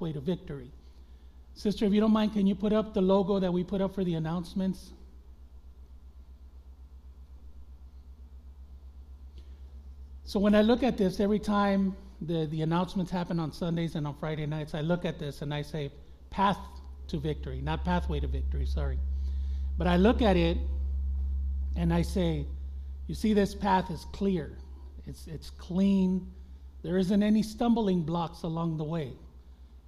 way to victory. Sister, if you don't mind, can you put up the logo that we put up for the announcements? So when I look at this, every time the, the announcements happen on Sundays and on Friday nights, I look at this and I say, path to victory, not pathway to victory, sorry. But I look at it and I say, you see, this path is clear, it's, it's clean, there isn't any stumbling blocks along the way.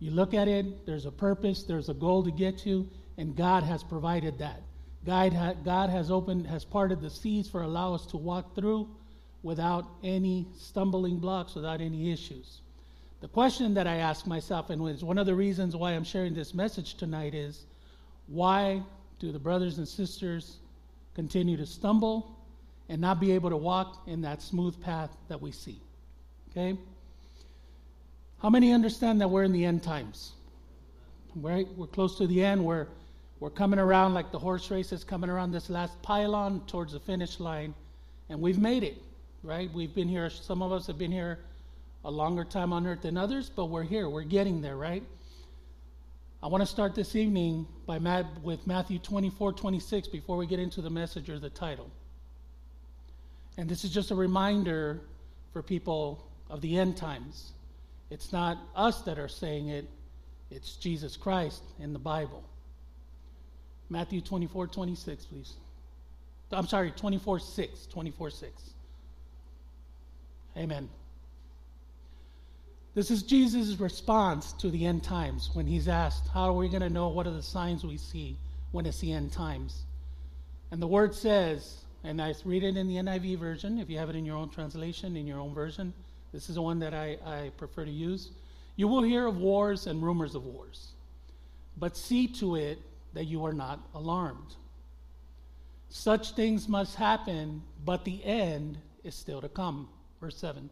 You look at it, there's a purpose, there's a goal to get to, and God has provided that. God, ha- God has opened, has parted the seas for allow us to walk through without any stumbling blocks, without any issues. The question that I ask myself, and it's one of the reasons why I'm sharing this message tonight, is why do the brothers and sisters continue to stumble and not be able to walk in that smooth path that we see? Okay? How many understand that we're in the end times? Right? We're close to the end. We're, we're coming around like the horse race is coming around this last pylon towards the finish line, and we've made it right? We've been here, some of us have been here a longer time on earth than others, but we're here. We're getting there, right? I want to start this evening by Matt, with Matthew 24, 26 before we get into the message or the title. And this is just a reminder for people of the end times. It's not us that are saying it, it's Jesus Christ in the Bible. Matthew 24, 26, please. I'm sorry, 24, 6. 24, 6. Amen. This is Jesus' response to the end times when he's asked, How are we going to know what are the signs we see when it's the end times? And the word says, and I read it in the NIV version, if you have it in your own translation, in your own version. This is the one that I, I prefer to use. You will hear of wars and rumors of wars, but see to it that you are not alarmed. Such things must happen, but the end is still to come. Verse 7.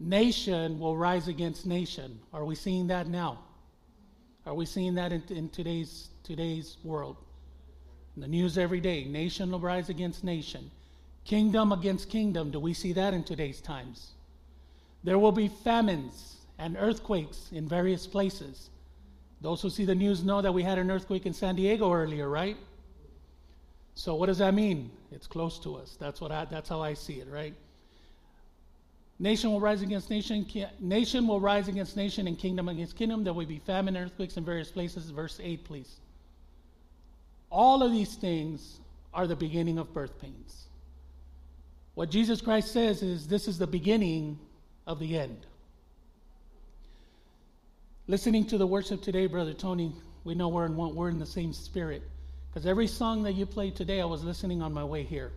Nation will rise against nation. Are we seeing that now? Are we seeing that in, in today's, today's world? The news every day. Nation will rise against nation. Kingdom against kingdom. Do we see that in today's times? There will be famines and earthquakes in various places. Those who see the news know that we had an earthquake in San Diego earlier, right? So what does that mean? It's close to us. That's what I, that's how I see it, right? Nation will rise against nation, nation will rise against nation, and kingdom against kingdom. There will be famine, earthquakes in various places. Verse 8, please. All of these things are the beginning of birth pains. What Jesus Christ says is this is the beginning of the end. Listening to the worship today, Brother Tony, we know we're in, one, we're in the same spirit. Because every song that you played today, I was listening on my way here.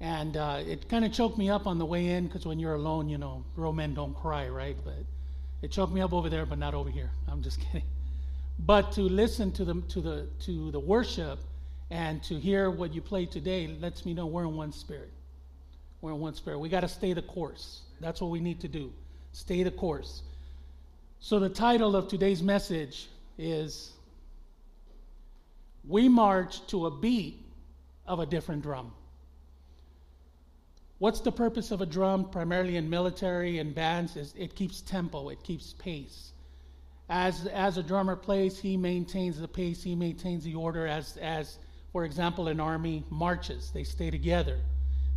And uh, it kind of choked me up on the way in because when you're alone, you know, real men don't cry, right? But it choked me up over there, but not over here. I'm just kidding. But to listen to the to the to the worship and to hear what you played today lets me know we're in one spirit. We're in one spirit. We got to stay the course. That's what we need to do. Stay the course. So the title of today's message is we march to a beat of a different drum. What's the purpose of a drum, primarily in military and bands? Is it keeps tempo, it keeps pace. As, as a drummer plays, he maintains the pace, he maintains the order. As, as, for example, an army marches, they stay together.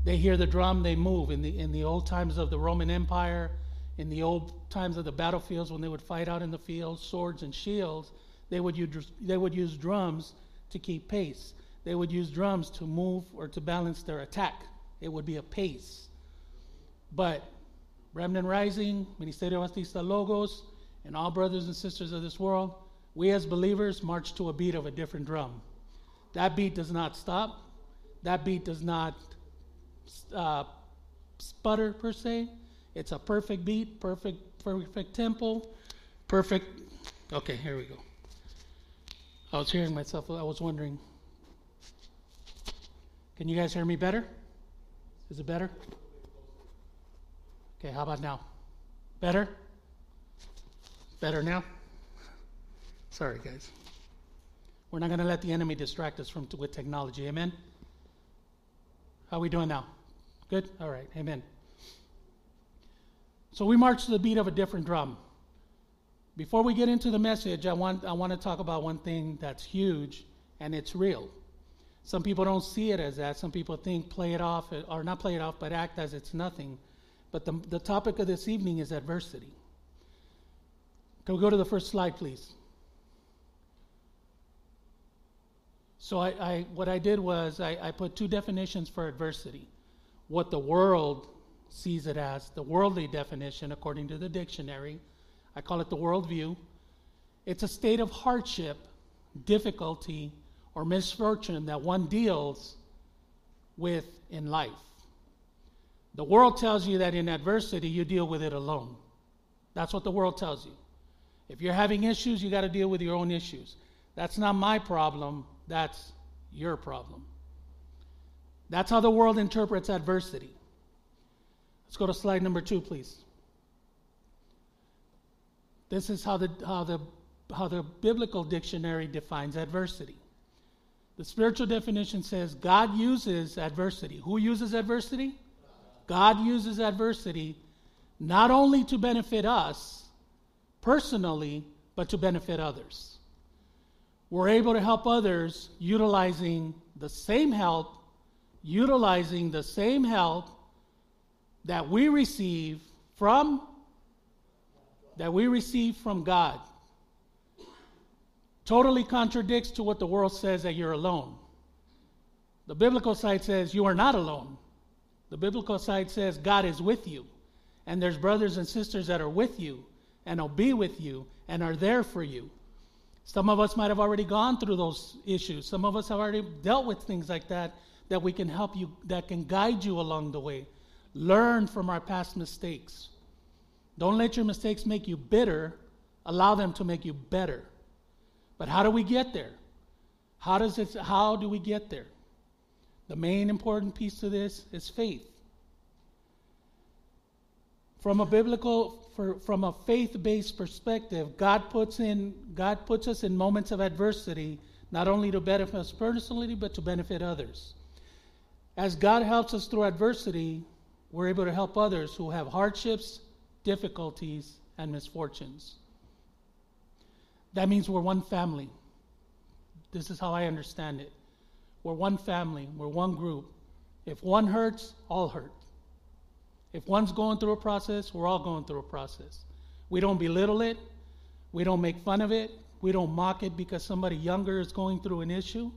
They hear the drum, they move. In the, in the old times of the Roman Empire, in the old times of the battlefields, when they would fight out in the fields, swords and shields, they would use, they would use drums to keep pace. They would use drums to move or to balance their attack. It would be a pace. But Remnant Rising, Ministerio Bautista Logos, and all brothers and sisters of this world, we as believers march to a beat of a different drum. That beat does not stop. That beat does not uh, sputter per se. It's a perfect beat, perfect, perfect tempo, perfect. Okay, here we go. I was hearing myself. I was wondering. Can you guys hear me better? Is it better? Okay, how about now? Better? Better now? Sorry, guys. We're not going to let the enemy distract us from with technology. Amen. How are we doing now? Good. All right. Amen. So we march to the beat of a different drum. Before we get into the message, I want, I want to talk about one thing that's huge and it's real. Some people don't see it as that. Some people think play it off, or not play it off, but act as it's nothing. But the, the topic of this evening is adversity. Can we go to the first slide, please? So I, I what I did was I, I put two definitions for adversity. What the world sees it as, the worldly definition according to the dictionary. I call it the worldview. It's a state of hardship, difficulty, or misfortune that one deals with in life. The world tells you that in adversity, you deal with it alone. That's what the world tells you. If you're having issues, you got to deal with your own issues. That's not my problem, that's your problem. That's how the world interprets adversity. Let's go to slide number two, please. This is how the, how the, how the biblical dictionary defines adversity. The spiritual definition says God uses adversity. Who uses adversity? God uses adversity not only to benefit us personally, but to benefit others. We're able to help others utilizing the same help, utilizing the same help that we receive from that we receive from God totally contradicts to what the world says that you're alone. The biblical side says you are not alone. The biblical side says God is with you. And there's brothers and sisters that are with you and I'll be with you and are there for you. Some of us might have already gone through those issues. Some of us have already dealt with things like that that we can help you, that can guide you along the way. Learn from our past mistakes. Don't let your mistakes make you bitter, allow them to make you better. But how do we get there? How does it how do we get there? The main important piece to this is faith. From a biblical for, from a faith-based perspective, God puts in God puts us in moments of adversity not only to benefit us personally but to benefit others. As God helps us through adversity, we're able to help others who have hardships, difficulties, and misfortunes. That means we're one family. This is how I understand it. We're one family, we're one group. If one hurts, all hurt. If one's going through a process, we're all going through a process. We don't belittle it, we don't make fun of it, we don't mock it because somebody younger is going through an issue.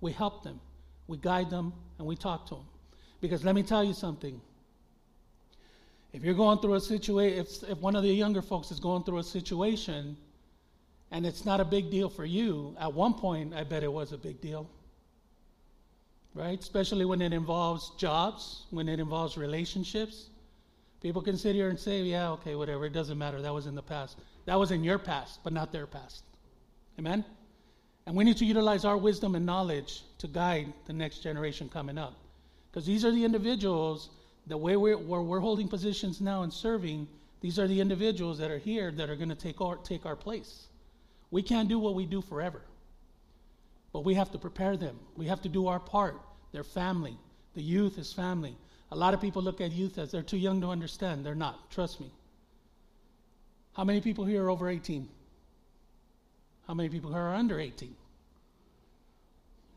We help them, we guide them, and we talk to them. Because let me tell you something. If you're going through a situation, if, if one of the younger folks is going through a situation and it's not a big deal for you, at one point, I bet it was a big deal. Right? Especially when it involves jobs, when it involves relationships. People can sit here and say, yeah, okay, whatever, it doesn't matter. That was in the past. That was in your past, but not their past. Amen? And we need to utilize our wisdom and knowledge to guide the next generation coming up. Because these are the individuals, the way we're, where we're holding positions now and serving, these are the individuals that are here that are going to take our, take our place. We can't do what we do forever. But we have to prepare them. We have to do our part. Their family. The youth is family. A lot of people look at youth as they're too young to understand. They're not. Trust me. How many people here are over 18? How many people here are under 18?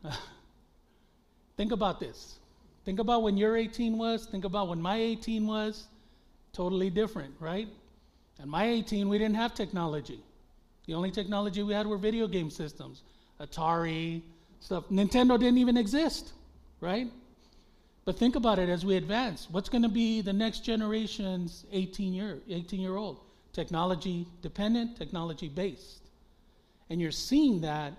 think about this. Think about when your 18 was. Think about when my 18 was. Totally different, right? And my 18, we didn't have technology. The only technology we had were video game systems, Atari, stuff. Nintendo didn't even exist, right? But think about it as we advance. What's going to be the next generation's 18 year 18 year old? Technology dependent, technology based. And you're seeing that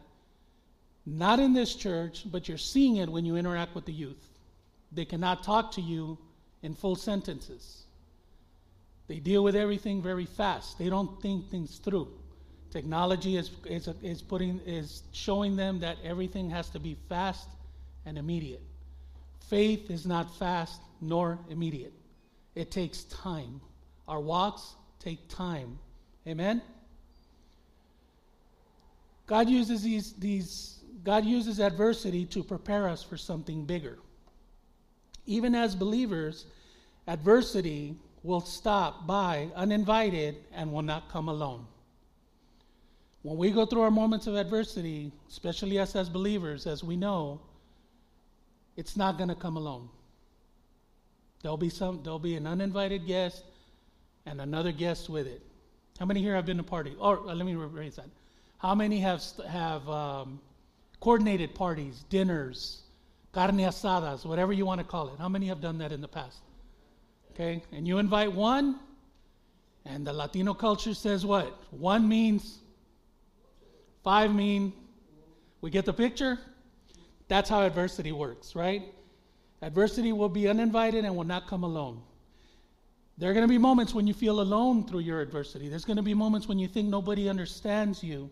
not in this church, but you're seeing it when you interact with the youth. They cannot talk to you in full sentences. They deal with everything very fast. They don't think things through. Technology is, is, is, putting, is showing them that everything has to be fast and immediate. Faith is not fast nor immediate, it takes time. Our walks take time. Amen? God uses these, these God uses adversity to prepare us for something bigger. Even as believers, adversity will stop by uninvited and will not come alone. When we go through our moments of adversity, especially us as believers, as we know, it's not going to come alone. There'll be some there'll be an uninvited guest and another guest with it. How many here have been to party? Or uh, let me rephrase that. How many have have um, coordinated parties, dinners, carne asadas, whatever you want to call it? How many have done that in the past? Okay, and you invite one, and the Latino culture says what? One means five mean. We get the picture? That's how adversity works, right? Adversity will be uninvited and will not come alone. There are going to be moments when you feel alone through your adversity. There's going to be moments when you think nobody understands you.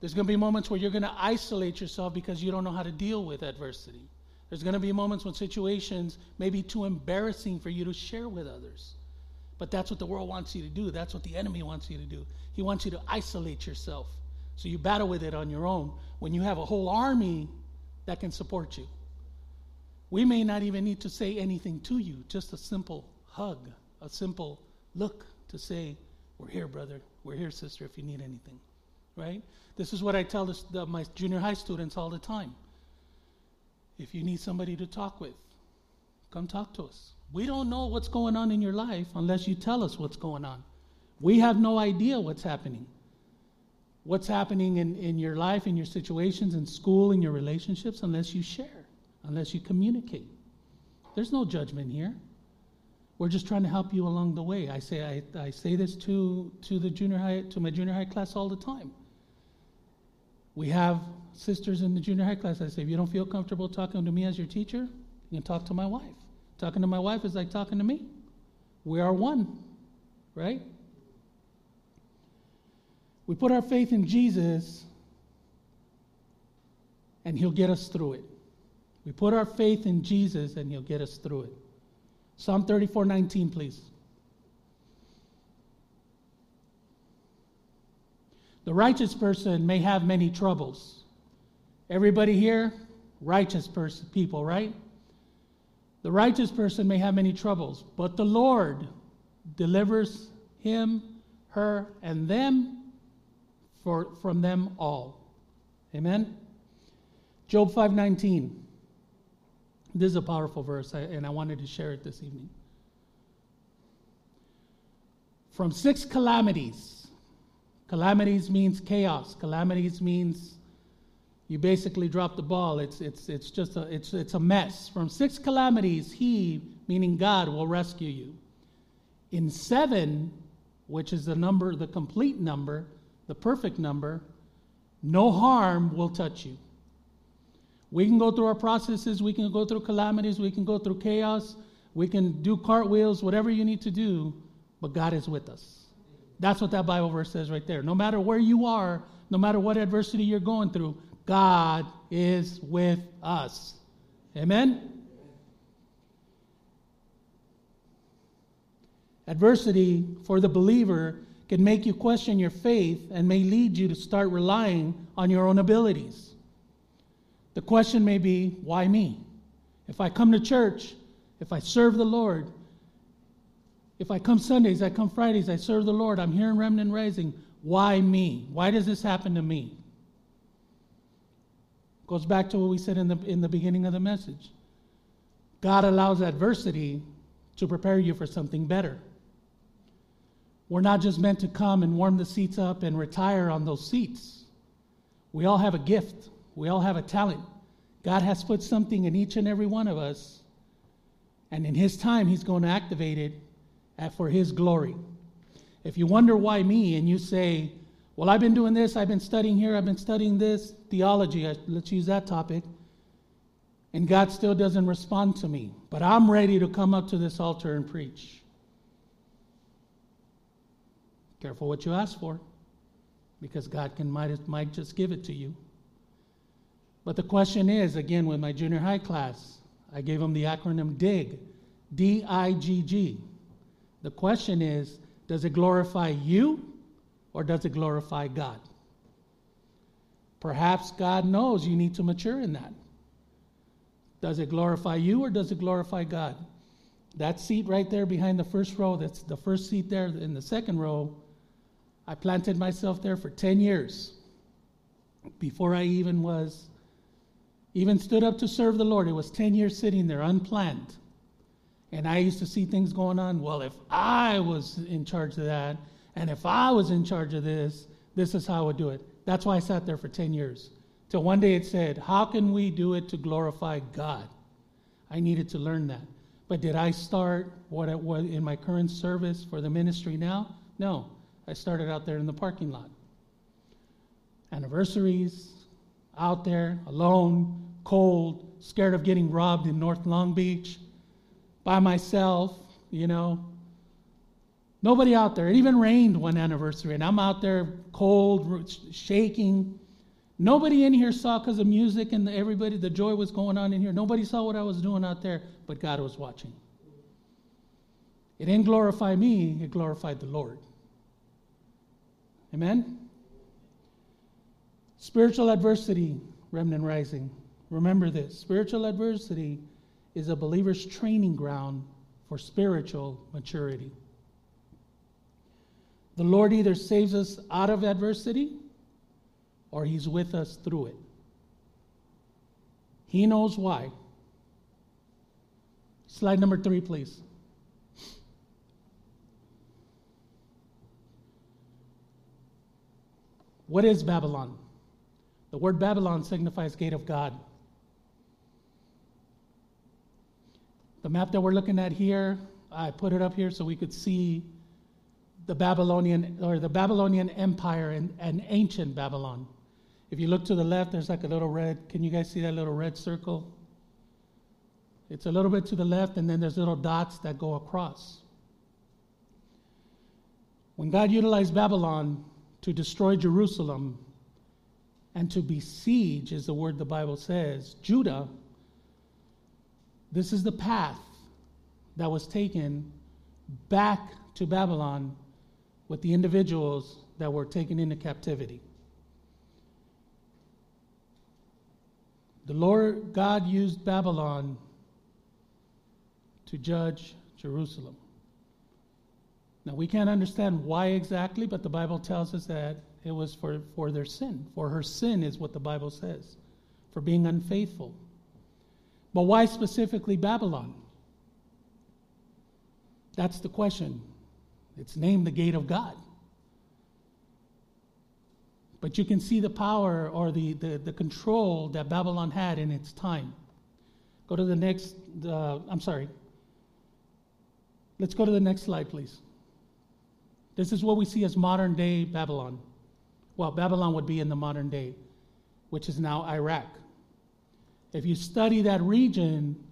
There's going to be moments where you're going to isolate yourself because you don't know how to deal with adversity. There's going to be moments when situations may be too embarrassing for you to share with others. But that's what the world wants you to do. That's what the enemy wants you to do. He wants you to isolate yourself. So you battle with it on your own when you have a whole army that can support you. We may not even need to say anything to you, just a simple hug, a simple look to say, We're here, brother. We're here, sister, if you need anything. Right? This is what I tell this, the, my junior high students all the time. If you need somebody to talk with, come talk to us. We don't know what's going on in your life unless you tell us what's going on. We have no idea what's happening. What's happening in, in your life, in your situations, in school, in your relationships, unless you share unless you communicate. There's no judgment here. We're just trying to help you along the way. I say I, I say this to, to the junior high to my junior high class all the time. We have sisters in the junior high class. I say, if you don't feel comfortable talking to me as your teacher, you can talk to my wife. Talking to my wife is like talking to me. We are one, right? We put our faith in Jesus, and He'll get us through it. We put our faith in Jesus and he'll get us through it. Psalm 34 19, please. The righteous person may have many troubles. Everybody here, righteous person, people, right? The righteous person may have many troubles, but the Lord delivers him, her, and them for, from them all. Amen. Job 5:19. This is a powerful verse, and I wanted to share it this evening. From six calamities, calamities means chaos. Calamities means you basically drop the ball. It's, it's, it's just a, it's, it's a mess. From six calamities, He, meaning God, will rescue you. In seven, which is the number, the complete number, the perfect number, no harm will touch you. We can go through our processes, we can go through calamities, we can go through chaos, we can do cartwheels, whatever you need to do, but God is with us. That's what that Bible verse says right there. No matter where you are, no matter what adversity you're going through, God is with us. Amen? Adversity for the believer can make you question your faith and may lead you to start relying on your own abilities. The question may be, why me? If I come to church, if I serve the Lord, if I come Sundays, I come Fridays, I serve the Lord, I'm here in Remnant Rising, why me? Why does this happen to me? Goes back to what we said in the, in the beginning of the message. God allows adversity to prepare you for something better. We're not just meant to come and warm the seats up and retire on those seats. We all have a gift. We all have a talent. God has put something in each and every one of us, and in His time, He's going to activate it for His glory. If you wonder why me, and you say, Well, I've been doing this, I've been studying here, I've been studying this, theology, let's use that topic, and God still doesn't respond to me, but I'm ready to come up to this altar and preach. Careful what you ask for, because God can might, might just give it to you. But the question is again, with my junior high class, I gave them the acronym DIG, D I G G. The question is does it glorify you or does it glorify God? Perhaps God knows you need to mature in that. Does it glorify you or does it glorify God? that seat right there behind the first row, that's the first seat there in the second row, I planted myself there for 10 years before I even was, even stood up to serve the Lord. It was 10 years sitting there unplanned. And I used to see things going on. Well, if I was in charge of that, and if I was in charge of this, this is how I would do it. That's why I sat there for 10 years. Till one day it said, How can we do it to glorify God? I needed to learn that. But did I start what it was in my current service for the ministry now? No. I started out there in the parking lot. Anniversaries, out there, alone, cold, scared of getting robbed in North Long Beach, by myself, you know. Nobody out there. It even rained one anniversary, and I'm out there cold, shaking. Nobody in here saw because of music and everybody, the joy was going on in here. Nobody saw what I was doing out there, but God was watching. It didn't glorify me, it glorified the Lord. Amen? Spiritual adversity, remnant rising. Remember this spiritual adversity is a believer's training ground for spiritual maturity. The Lord either saves us out of adversity or He's with us through it. He knows why. Slide number three, please. What is Babylon? The word Babylon signifies gate of God. The map that we're looking at here, I put it up here so we could see the Babylonian or the Babylonian Empire and, and ancient Babylon. If you look to the left, there's like a little red. Can you guys see that little red circle? It's a little bit to the left, and then there's little dots that go across. When God utilized Babylon to destroy Jerusalem and to besiege, is the word the Bible says, Judah, this is the path that was taken back to Babylon with the individuals that were taken into captivity. The Lord God used Babylon to judge Jerusalem. Now, we can't understand why exactly, but the Bible tells us that it was for, for their sin. For her sin is what the Bible says, for being unfaithful. But why specifically Babylon? That's the question. It's named the gate of God. But you can see the power or the, the, the control that Babylon had in its time. Go to the next, uh, I'm sorry. Let's go to the next slide, please. This is what we see as modern day Babylon. Well, Babylon would be in the modern day, which is now Iraq. If you study that region,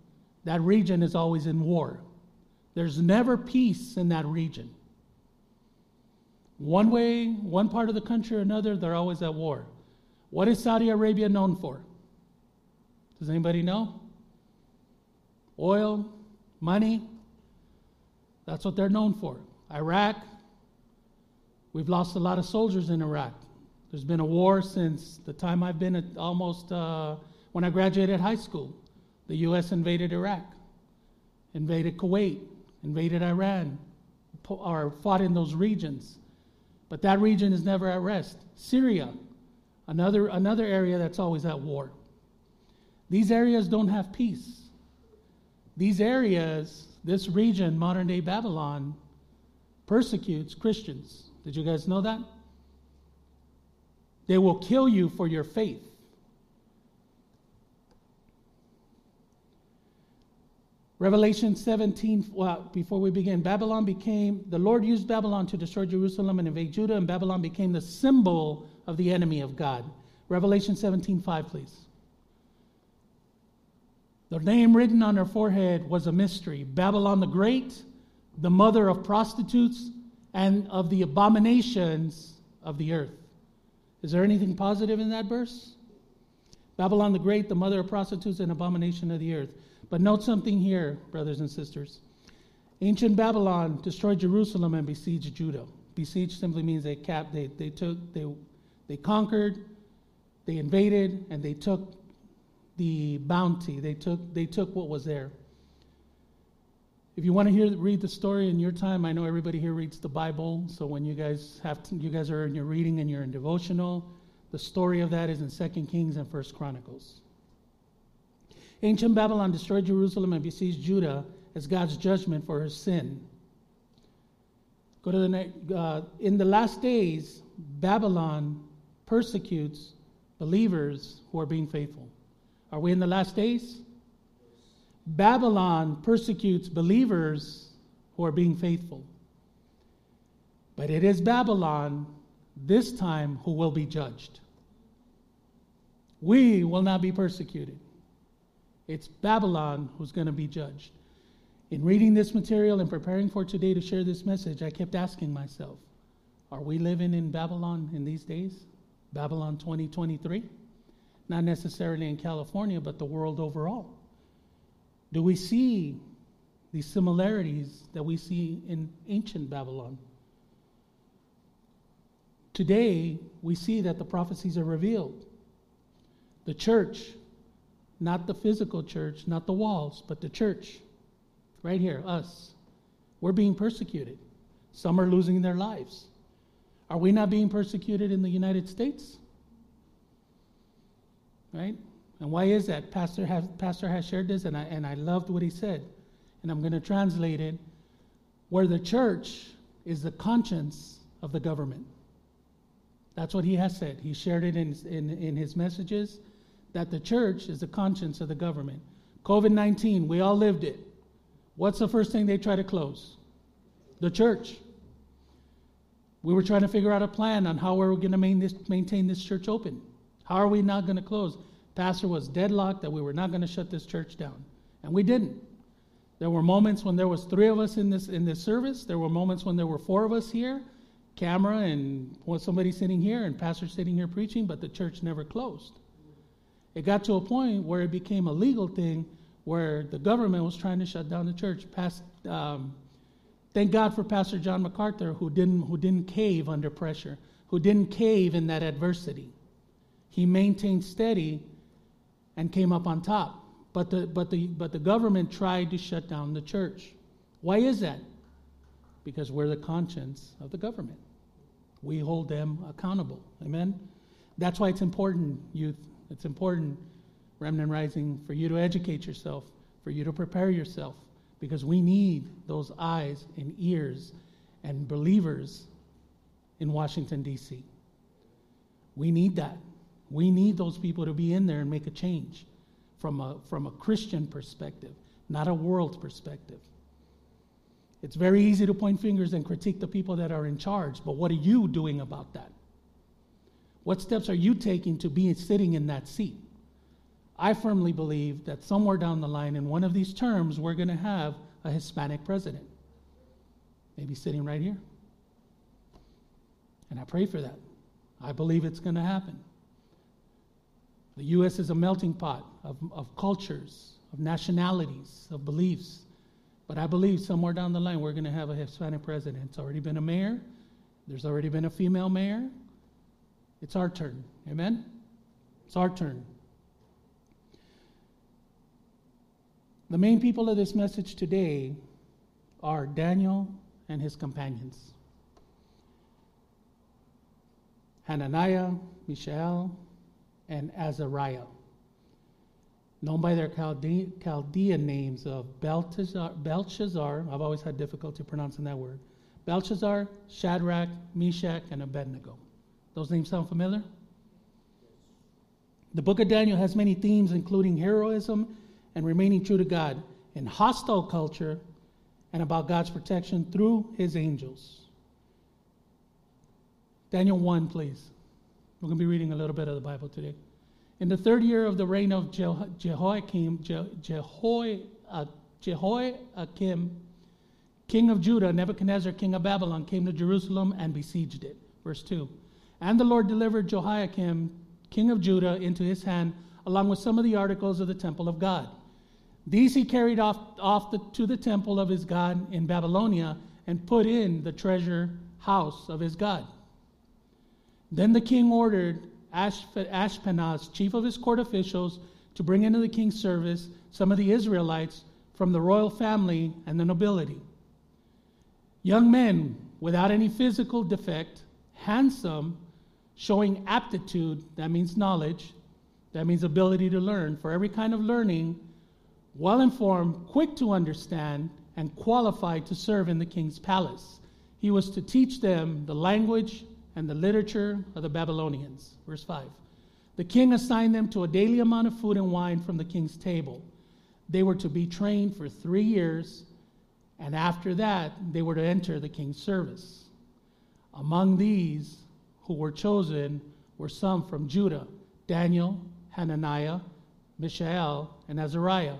that region is always in war. There's never peace in that region. One way, one part of the country or another, they're always at war. What is Saudi Arabia known for? Does anybody know? Oil, money. That's what they're known for. Iraq, we've lost a lot of soldiers in Iraq. There's been a war since the time I've been at almost uh, when I graduated high school. The U.S. invaded Iraq, invaded Kuwait, invaded Iran, or fought in those regions. But that region is never at rest. Syria, another, another area that's always at war. These areas don't have peace. These areas, this region, modern day Babylon, persecutes Christians. Did you guys know that? They will kill you for your faith. Revelation 17, well, before we begin, Babylon became, the Lord used Babylon to destroy Jerusalem and invade Judah, and Babylon became the symbol of the enemy of God. Revelation 17, 5, please. The name written on her forehead was a mystery Babylon the Great, the mother of prostitutes and of the abominations of the earth. Is there anything positive in that verse? Babylon the Great, the mother of prostitutes and abomination of the earth. But note something here, brothers and sisters. Ancient Babylon destroyed Jerusalem and besieged Judah. Besieged simply means they capped, they, they took, they, they conquered, they invaded, and they took the bounty. They took, they took what was there. If you want to hear read the story in your time, I know everybody here reads the Bible. So when you guys have to, you guys are in your reading and you're in devotional, the story of that is in Second Kings and First Chronicles. Ancient Babylon destroyed Jerusalem and besieged Judah as God's judgment for her sin. Go to the next. Uh, in the last days, Babylon persecutes believers who are being faithful. Are we in the last days? Babylon persecutes believers who are being faithful. But it is Babylon this time who will be judged. We will not be persecuted. It's Babylon who's going to be judged. In reading this material and preparing for today to share this message, I kept asking myself, are we living in Babylon in these days? Babylon 2023? Not necessarily in California, but the world overall. Do we see these similarities that we see in ancient Babylon? Today, we see that the prophecies are revealed. The church, not the physical church, not the walls, but the church, right here, us, we're being persecuted. Some are losing their lives. Are we not being persecuted in the United States? Right? And why is that? Pastor has, Pastor has shared this, and I, and I loved what he said. And I'm going to translate it where the church is the conscience of the government. That's what he has said. He shared it in, in, in his messages that the church is the conscience of the government. COVID 19, we all lived it. What's the first thing they try to close? The church. We were trying to figure out a plan on how we are going to maintain this church open. How are we not going to close? Pastor was deadlocked that we were not going to shut this church down, and we didn't. There were moments when there was three of us in this in this service. There were moments when there were four of us here, camera and somebody sitting here and pastor sitting here preaching, but the church never closed. It got to a point where it became a legal thing where the government was trying to shut down the church. Past, um, thank God for Pastor John MacArthur who didn't who didn't cave under pressure, who didn't cave in that adversity. He maintained steady and came up on top. But the, but, the, but the government tried to shut down the church. Why is that? Because we're the conscience of the government. We hold them accountable. Amen? That's why it's important, youth. It's important, Remnant Rising, for you to educate yourself, for you to prepare yourself, because we need those eyes and ears and believers in Washington, D.C. We need that. We need those people to be in there and make a change from a, from a Christian perspective, not a world perspective. It's very easy to point fingers and critique the people that are in charge, but what are you doing about that? What steps are you taking to be sitting in that seat? I firmly believe that somewhere down the line, in one of these terms, we're going to have a Hispanic president. Maybe sitting right here. And I pray for that. I believe it's going to happen. The U.S. is a melting pot of, of cultures, of nationalities, of beliefs. But I believe somewhere down the line we're going to have a Hispanic president. It's already been a mayor, there's already been a female mayor. It's our turn. Amen? It's our turn. The main people of this message today are Daniel and his companions Hananiah, Mishael, and Azariah, known by their Chalde- Chaldean names of Belteshazzar, Belshazzar, I've always had difficulty pronouncing that word, Belshazzar, Shadrach, Meshach, and Abednego. Those names sound familiar? The book of Daniel has many themes, including heroism and remaining true to God in hostile culture and about God's protection through his angels. Daniel 1, please. We're going to be reading a little bit of the Bible today. In the third year of the reign of Jehoiakim, uh, Jehoiakim, king of Judah, Nebuchadnezzar, king of Babylon, came to Jerusalem and besieged it. Verse 2. And the Lord delivered Jehoiakim, king of Judah, into his hand, along with some of the articles of the temple of God. These he carried off, off the, to the temple of his God in Babylonia and put in the treasure house of his God. Then the king ordered Ashpenaz, chief of his court officials, to bring into the king's service some of the Israelites from the royal family and the nobility. Young men without any physical defect, handsome, showing aptitude, that means knowledge, that means ability to learn, for every kind of learning, well informed, quick to understand, and qualified to serve in the king's palace. He was to teach them the language and the literature of the Babylonians. Verse 5. The king assigned them to a daily amount of food and wine from the king's table. They were to be trained for three years, and after that, they were to enter the king's service. Among these who were chosen were some from Judah Daniel, Hananiah, Mishael, and Azariah.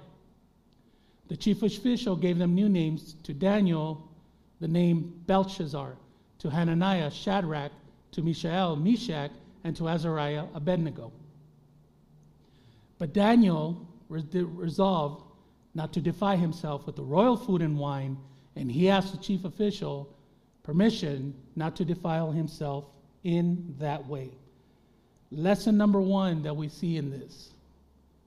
The chief official gave them new names to Daniel, the name Belshazzar, to Hananiah, Shadrach, to Mishael, Meshach, and to Azariah, Abednego. But Daniel resolved not to defy himself with the royal food and wine, and he asked the chief official permission not to defile himself in that way. Lesson number one that we see in this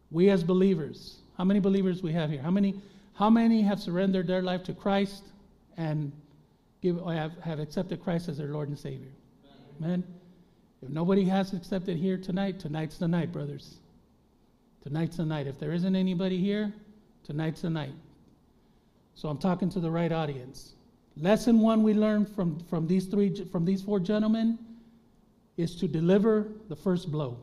we as believers, how many believers we have here? How many, how many have surrendered their life to Christ and give, have, have accepted Christ as their Lord and Savior? Amen. If nobody has accepted here tonight, tonight's the night, brothers. Tonight's the night. If there isn't anybody here, tonight's the night. So I'm talking to the right audience. Lesson one we learned from, from these three from these four gentlemen is to deliver the first blow.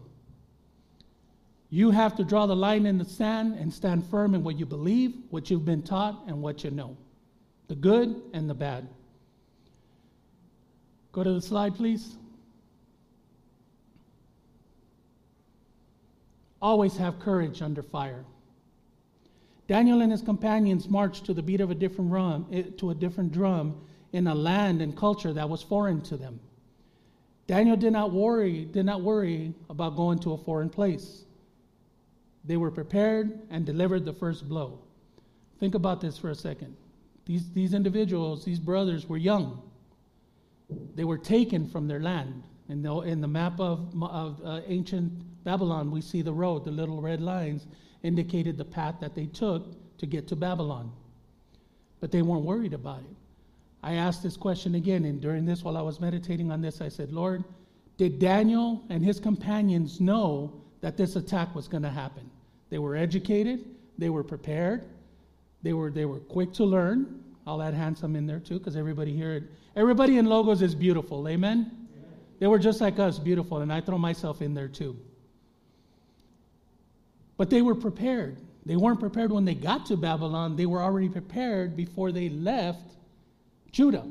You have to draw the line in the sand and stand firm in what you believe, what you've been taught, and what you know. The good and the bad. Go to the slide, please. Always have courage under fire. Daniel and his companions marched to the beat of a different drum, eh, to a different drum in a land and culture that was foreign to them. Daniel did not worry, did not worry about going to a foreign place. They were prepared and delivered the first blow. Think about this for a second. These, these individuals, these brothers, were young. They were taken from their land. In the, in the map of, of uh, ancient Babylon, we see the road, the little red lines indicated the path that they took to get to Babylon. But they weren't worried about it. I asked this question again, and during this, while I was meditating on this, I said, Lord, did Daniel and his companions know that this attack was going to happen? They were educated, they were prepared, they were, they were quick to learn. I'll add handsome in there too, because everybody here, everybody in logos is beautiful. Amen? Amen? They were just like us, beautiful, and I throw myself in there too. But they were prepared. They weren't prepared when they got to Babylon, they were already prepared before they left Judah.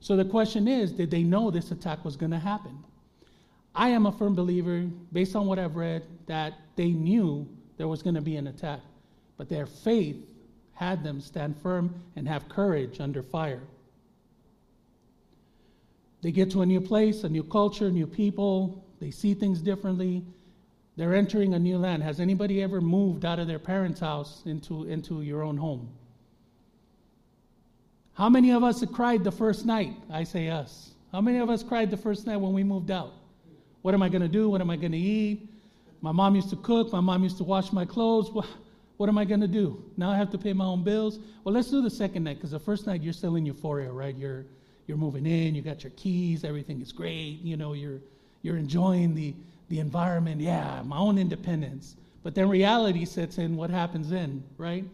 So the question is did they know this attack was going to happen? I am a firm believer, based on what I've read, that they knew there was going to be an attack, but their faith had them stand firm and have courage under fire. They get to a new place, a new culture, new people, they see things differently, they're entering a new land. Has anybody ever moved out of their parents' house into, into your own home? How many of us cried the first night? I say us. How many of us cried the first night when we moved out? What am I going to do? What am I going to eat? My mom used to cook. My mom used to wash my clothes. What, what am I going to do? Now I have to pay my own bills. Well, let's do the second night because the first night you're still in euphoria, right? You're you're moving in. You got your keys. Everything is great. You know you're you're enjoying the the environment, yeah, my own independence. But then reality sets in, what happens then, right?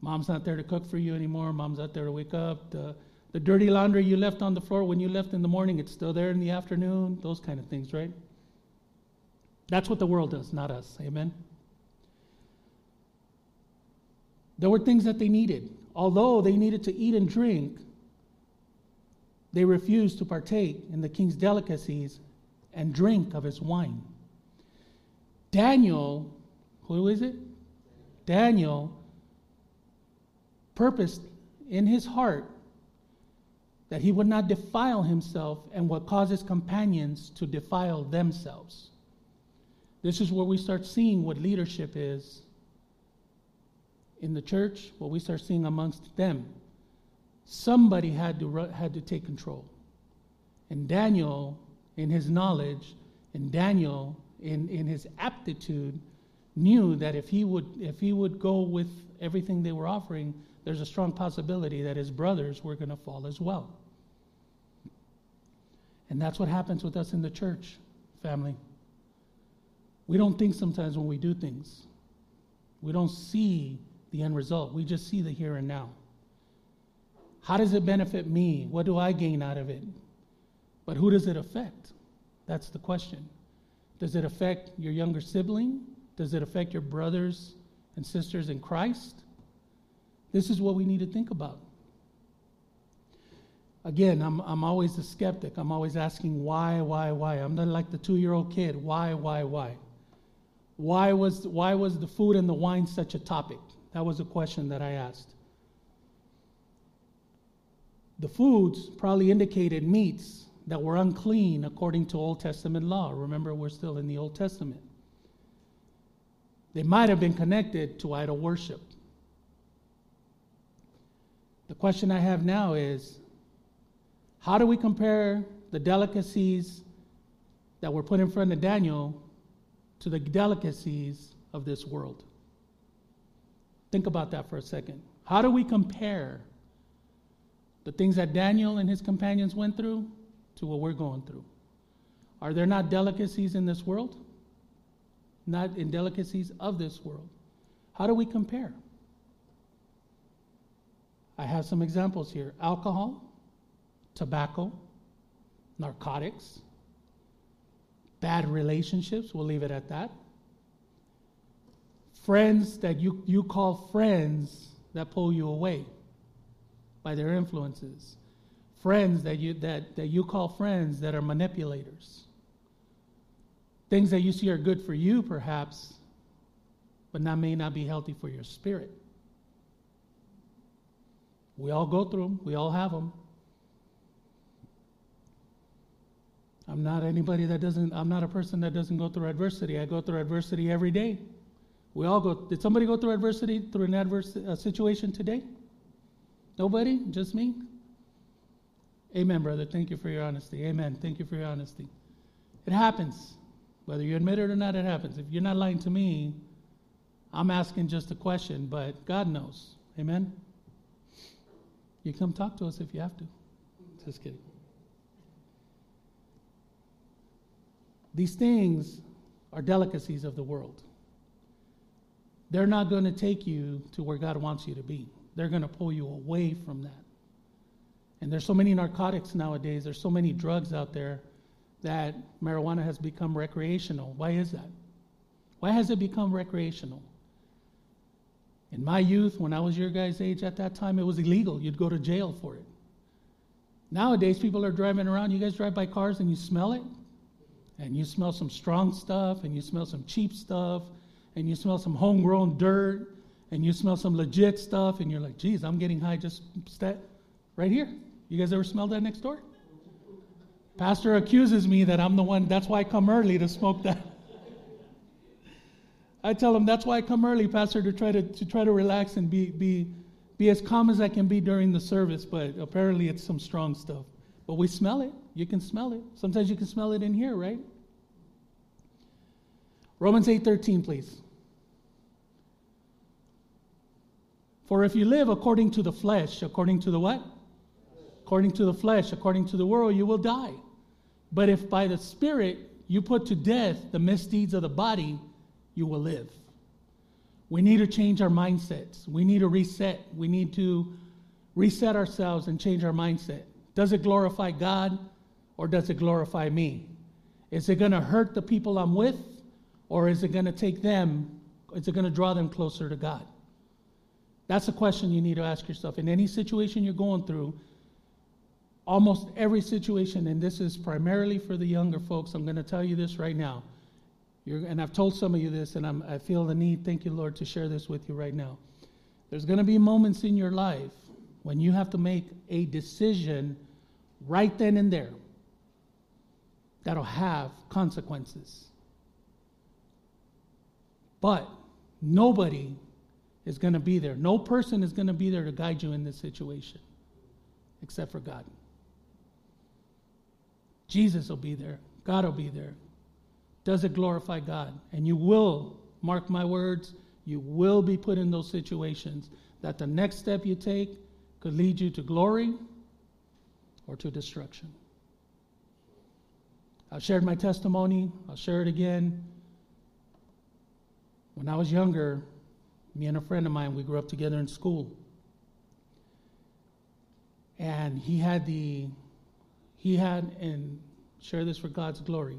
Mom's not there to cook for you anymore. Mom's not there to wake up. The, the dirty laundry you left on the floor when you left in the morning, it's still there in the afternoon. Those kind of things, right? That's what the world does, not us. Amen? There were things that they needed. Although they needed to eat and drink, they refused to partake in the king's delicacies and drink of his wine. Daniel, who is it? Daniel purposed in his heart that he would not defile himself and would cause his companions to defile themselves. This is where we start seeing what leadership is in the church, what we start seeing amongst them. Somebody had to, had to take control. And Daniel in his knowledge, and Daniel, in, in his aptitude, knew that if he would if he would go with everything they were offering, there's a strong possibility that his brothers were going to fall as well. And that's what happens with us in the church, family. We don't think sometimes when we do things, we don't see the end result. We just see the here and now. How does it benefit me? What do I gain out of it? But who does it affect? That's the question. Does it affect your younger sibling? Does it affect your brothers and sisters in Christ? This is what we need to think about. Again, I'm, I'm always a skeptic. I'm always asking why, why, why. I'm not like the two year old kid. Why, why, why? Why was, why was the food and the wine such a topic? That was a question that I asked. The foods probably indicated meats that were unclean according to Old Testament law. Remember, we're still in the Old Testament. They might have been connected to idol worship. The question I have now is how do we compare the delicacies that were put in front of Daniel to the delicacies of this world? Think about that for a second. How do we compare the things that Daniel and his companions went through to what we're going through? Are there not delicacies in this world? Not in delicacies of this world. How do we compare? I have some examples here alcohol, tobacco, narcotics, bad relationships, we'll leave it at that. Friends that you, you call friends that pull you away by their influences. Friends that you, that, that you call friends that are manipulators. Things that you see are good for you, perhaps, but not, may not be healthy for your spirit. We all go through them, we all have them. I'm not anybody that doesn't, I'm not a person that doesn't go through adversity. I go through adversity every day. We all go, did somebody go through adversity through an adverse uh, situation today? Nobody? Just me? Amen, brother. Thank you for your honesty. Amen. Thank you for your honesty. It happens. Whether you admit it or not, it happens. If you're not lying to me, I'm asking just a question, but God knows. Amen? You come talk to us if you have to. Just kidding. These things are delicacies of the world. They're not going to take you to where God wants you to be. They're going to pull you away from that. And there's so many narcotics nowadays, there's so many drugs out there that marijuana has become recreational. Why is that? Why has it become recreational? In my youth, when I was your guys' age at that time, it was illegal. You'd go to jail for it. Nowadays, people are driving around. You guys drive by cars and you smell it and you smell some strong stuff, and you smell some cheap stuff, and you smell some homegrown dirt, and you smell some legit stuff, and you're like, geez, I'm getting high just st- right here. You guys ever smelled that next door? Pastor accuses me that I'm the one, that's why I come early to smoke that. I tell him that's why I come early, Pastor, to try to, to try to relax and be, be, be as calm as I can be during the service, but apparently it's some strong stuff. But we smell it. You can smell it. Sometimes you can smell it in here, right? Romans 8:13, please. For if you live according to the flesh, according to the what? According to the flesh, according to the world, you will die. But if by the Spirit you put to death the misdeeds of the body, you will live. We need to change our mindsets. We need to reset. We need to reset ourselves and change our mindset. Does it glorify God or does it glorify me? Is it going to hurt the people I'm with or is it going to take them? Is it going to draw them closer to God? That's a question you need to ask yourself. In any situation you're going through, almost every situation, and this is primarily for the younger folks, I'm going to tell you this right now. You're, and I've told some of you this, and I'm, I feel the need, thank you, Lord, to share this with you right now. There's going to be moments in your life when you have to make a decision right then and there that'll have consequences. But nobody is going to be there. No person is going to be there to guide you in this situation except for God. Jesus will be there. God will be there. Does it glorify God? And you will, mark my words, You will be put in those situations that the next step you take could lead you to glory or to destruction. I've shared my testimony, I'll share it again. When I was younger, me and a friend of mine, we grew up together in school. And he had the, he had, and share this for God's glory,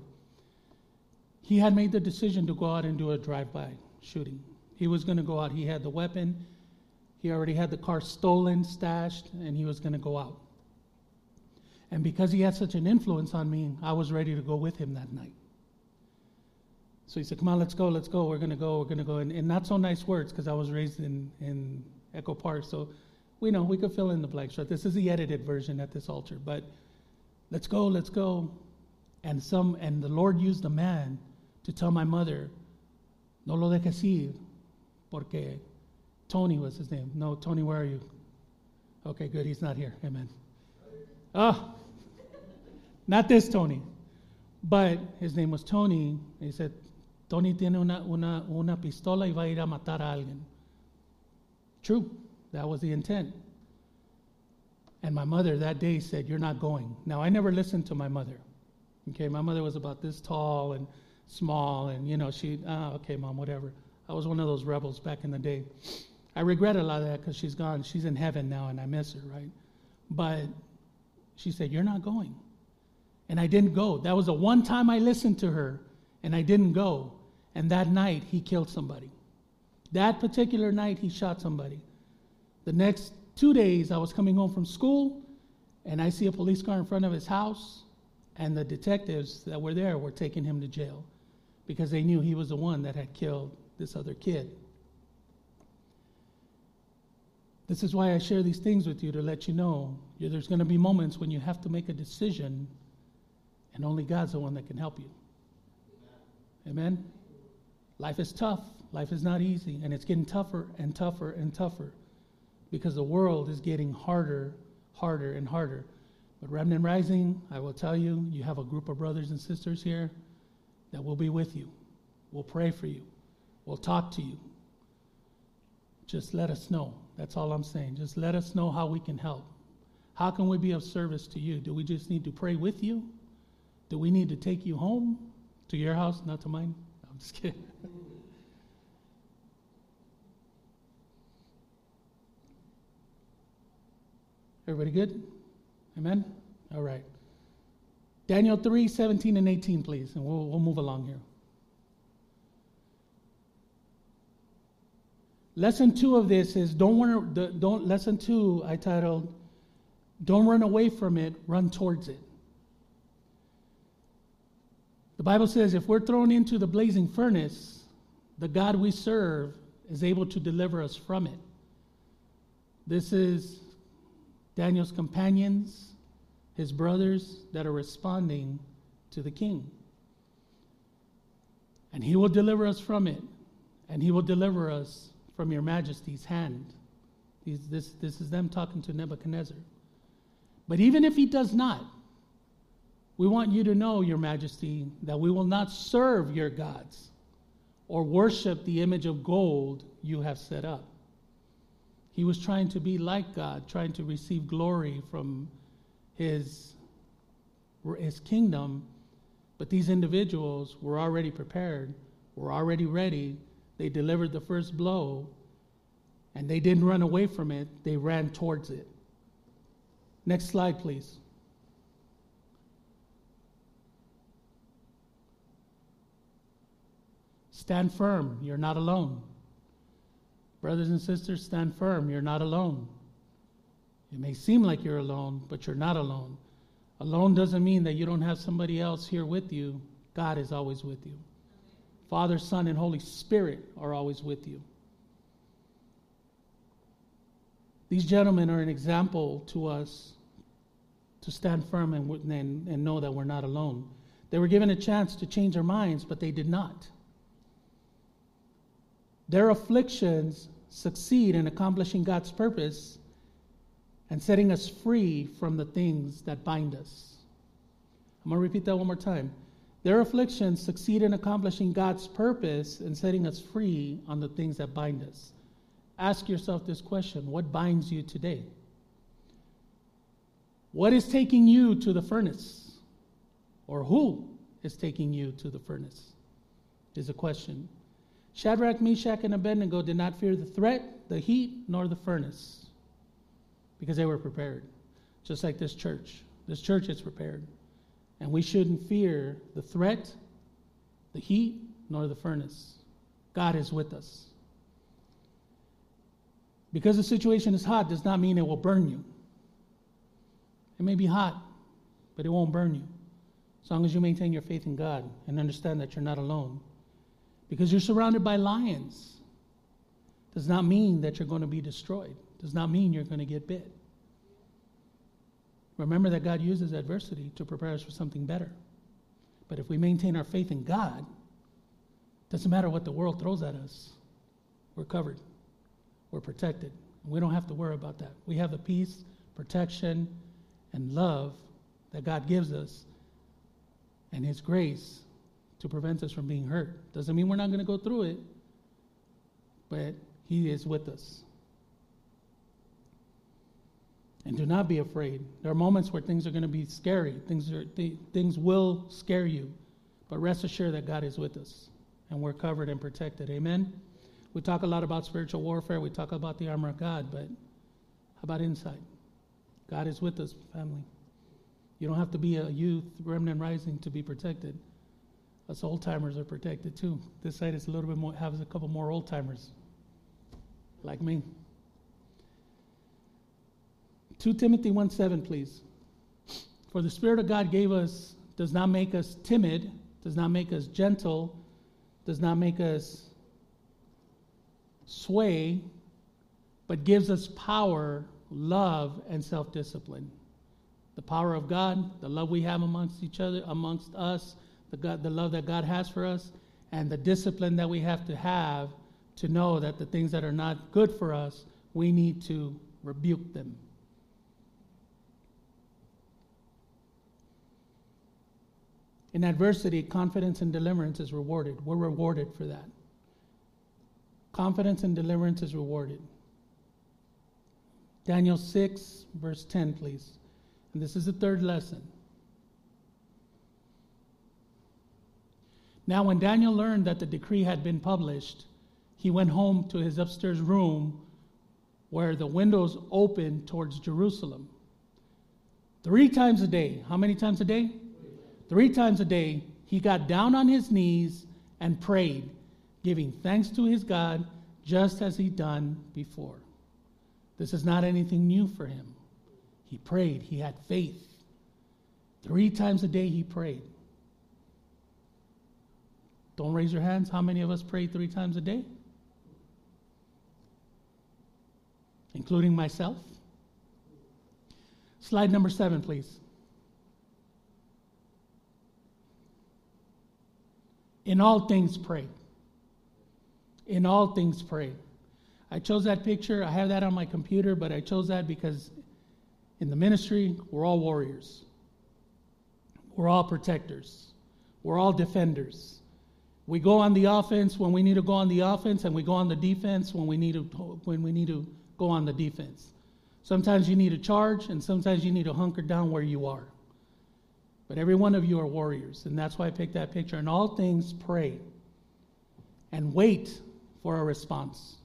he had made the decision to go out and do a drive by shooting. He was going to go out, he had the weapon, he already had the car stolen, stashed, and he was going to go out. And because he had such an influence on me, I was ready to go with him that night. So he said, Come on, let's go, let's go, we're going to go, we're going to go. And, and not so nice words because I was raised in, in Echo Park. So we know we could fill in the blanks, right? This is the edited version at this altar. But let's go, let's go. And some and the Lord used a man to tell my mother, No lo dejes ir, porque Tony was his name. No, Tony, where are you? Okay, good. He's not here. Amen. Oh, not this Tony. But his name was Tony. He said, Tony tiene una, una, una pistola y va a ir a matar a alguien. True. That was the intent. And my mother that day said, You're not going. Now, I never listened to my mother. Okay, my mother was about this tall and small, and, you know, she, ah, okay, mom, whatever. I was one of those rebels back in the day. I regret a lot of that because she's gone. She's in heaven now, and I miss her, right? But she said, You're not going. And I didn't go. That was the one time I listened to her, and I didn't go. And that night, he killed somebody. That particular night, he shot somebody. The next two days, I was coming home from school, and I see a police car in front of his house, and the detectives that were there were taking him to jail because they knew he was the one that had killed this other kid. This is why I share these things with you to let you know there's going to be moments when you have to make a decision, and only God's the one that can help you. Amen? Life is tough. Life is not easy, and it's getting tougher and tougher and tougher because the world is getting harder, harder, and harder. But Remnant Rising, I will tell you, you have a group of brothers and sisters here that will be with you. We'll pray for you. We'll talk to you. Just let us know. That's all I'm saying. Just let us know how we can help. How can we be of service to you? Do we just need to pray with you? Do we need to take you home to your house, not to mine? I'm just kidding. Everybody good? Amen? All right. Daniel 3 17 and 18, please, and we'll, we'll move along here. Lesson two of this is don't run, don't lesson two I titled don't run away from it, run towards it. The Bible says if we're thrown into the blazing furnace, the God we serve is able to deliver us from it. This is Daniel's companions, his brothers that are responding to the king. And he will deliver us from it, and he will deliver us from your majesty's hand. This, this is them talking to Nebuchadnezzar. But even if he does not, we want you to know, Your Majesty, that we will not serve your gods or worship the image of gold you have set up. He was trying to be like God, trying to receive glory from his, his kingdom. But these individuals were already prepared, were already ready, they delivered the first blow, and they didn't run away from it, they ran towards it. Next slide, please. Stand firm, you're not alone. Brothers and sisters, stand firm, you're not alone. It may seem like you're alone, but you're not alone. Alone doesn't mean that you don't have somebody else here with you. God is always with you. Father, Son, and Holy Spirit are always with you. These gentlemen are an example to us to stand firm and, and, and know that we're not alone. They were given a chance to change their minds, but they did not. Their afflictions succeed in accomplishing God's purpose and setting us free from the things that bind us. I'm going to repeat that one more time. Their afflictions succeed in accomplishing God's purpose and setting us free on the things that bind us. Ask yourself this question What binds you today? What is taking you to the furnace? Or who is taking you to the furnace? Is a question. Shadrach, Meshach, and Abednego did not fear the threat, the heat, nor the furnace because they were prepared. Just like this church. This church is prepared. And we shouldn't fear the threat, the heat, nor the furnace. God is with us. Because the situation is hot does not mean it will burn you. It may be hot, but it won't burn you. As long as you maintain your faith in God and understand that you're not alone. Because you're surrounded by lions does not mean that you're going to be destroyed, does not mean you're going to get bit. Remember that God uses adversity to prepare us for something better. But if we maintain our faith in God, doesn't matter what the world throws at us, we're covered, we're protected. We don't have to worry about that. We have the peace, protection, and love that God gives us and His grace to prevent us from being hurt. Doesn't mean we're not going to go through it, but He is with us. And do not be afraid. There are moments where things are going to be scary. Things, are, th- things will scare you. But rest assured that God is with us and we're covered and protected. Amen? We talk a lot about spiritual warfare. We talk about the armor of God. But how about inside? God is with us, family. You don't have to be a youth, remnant rising, to be protected. Us old timers are protected too. This side is a little bit more, has a couple more old timers, like me. 2 Timothy 1 7, please. For the Spirit of God gave us, does not make us timid, does not make us gentle, does not make us sway, but gives us power, love, and self discipline. The power of God, the love we have amongst each other, amongst us, the, God, the love that God has for us, and the discipline that we have to have to know that the things that are not good for us, we need to rebuke them. In adversity, confidence and deliverance is rewarded. We're rewarded for that. Confidence and deliverance is rewarded. Daniel 6, verse 10, please. And this is the third lesson. Now, when Daniel learned that the decree had been published, he went home to his upstairs room where the windows opened towards Jerusalem. Three times a day. How many times a day? Three times a day, he got down on his knees and prayed, giving thanks to his God just as he'd done before. This is not anything new for him. He prayed, he had faith. Three times a day, he prayed. Don't raise your hands. How many of us pray three times a day? Including myself. Slide number seven, please. In all things, pray. In all things, pray. I chose that picture. I have that on my computer, but I chose that because in the ministry, we're all warriors. We're all protectors. We're all defenders. We go on the offense when we need to go on the offense, and we go on the defense when we need to when we need to go on the defense. Sometimes you need to charge, and sometimes you need to hunker down where you are. But every one of you are warriors, and that's why I picked that picture. In all things, pray and wait for a response.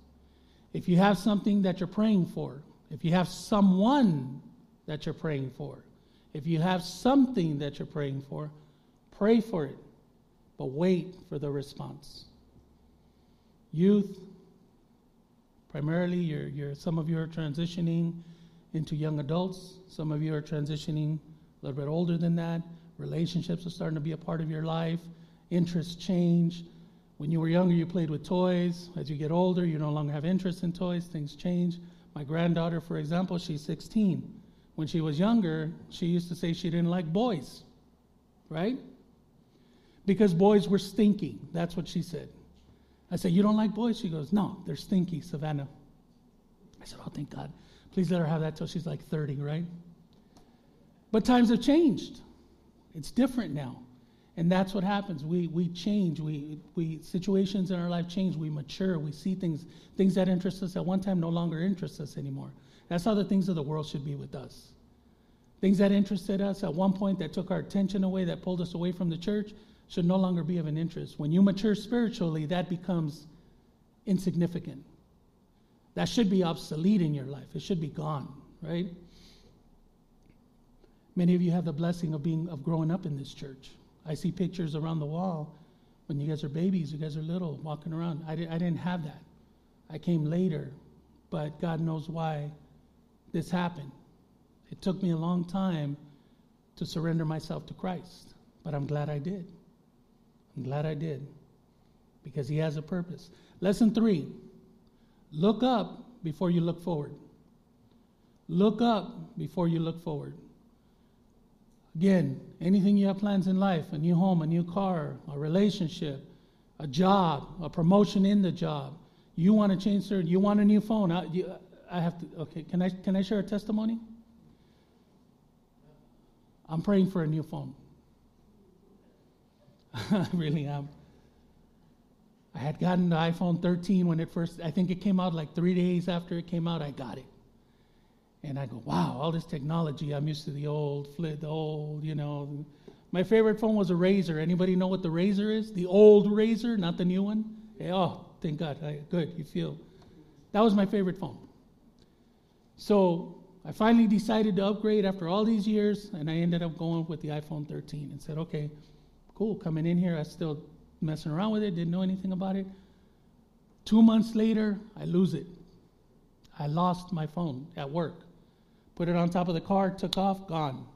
If you have something that you're praying for, if you have someone that you're praying for, if you have something that you're praying for, pray for it, but wait for the response. Youth, primarily, you're, you're, some of you are transitioning into young adults, some of you are transitioning a little bit older than that. Relationships are starting to be a part of your life. Interests change. When you were younger, you played with toys. As you get older, you no longer have interest in toys. Things change. My granddaughter, for example, she's 16. When she was younger, she used to say she didn't like boys, right? Because boys were stinky. That's what she said. I said, You don't like boys? She goes, No, they're stinky, Savannah. I said, Oh, thank God. Please let her have that till she's like 30, right? But times have changed. It's different now. And that's what happens. We, we change. We, we situations in our life change. We mature. We see things things that interest us at one time no longer interest us anymore. That's how the things of the world should be with us. Things that interested us at one point that took our attention away, that pulled us away from the church, should no longer be of an interest. When you mature spiritually, that becomes insignificant. That should be obsolete in your life. It should be gone, right? Many of you have the blessing of being of growing up in this church. I see pictures around the wall when you guys are babies, you guys are little, walking around. I, di- I didn't have that. I came later, but God knows why this happened. It took me a long time to surrender myself to Christ, but I'm glad I did. I'm glad I did because He has a purpose. Lesson three look up before you look forward. Look up before you look forward. Again, anything you have plans in life a new home, a new car, a relationship, a job, a promotion in the job. You want to change certain, you want a new phone. I, you, I have to, okay, can I, can I share a testimony? I'm praying for a new phone. I really am. I had gotten the iPhone 13 when it first, I think it came out like three days after it came out, I got it. And I go, wow, all this technology. I'm used to the old flip, the old, you know. My favorite phone was a Razor. Anybody know what the Razor is? The old Razor, not the new one? Yeah, oh, thank God. I, good, you feel. That was my favorite phone. So I finally decided to upgrade after all these years, and I ended up going with the iPhone 13 and said, okay, cool, coming in here, I still messing around with it, didn't know anything about it. Two months later, I lose it. I lost my phone at work put it on top of the car, took off, gone.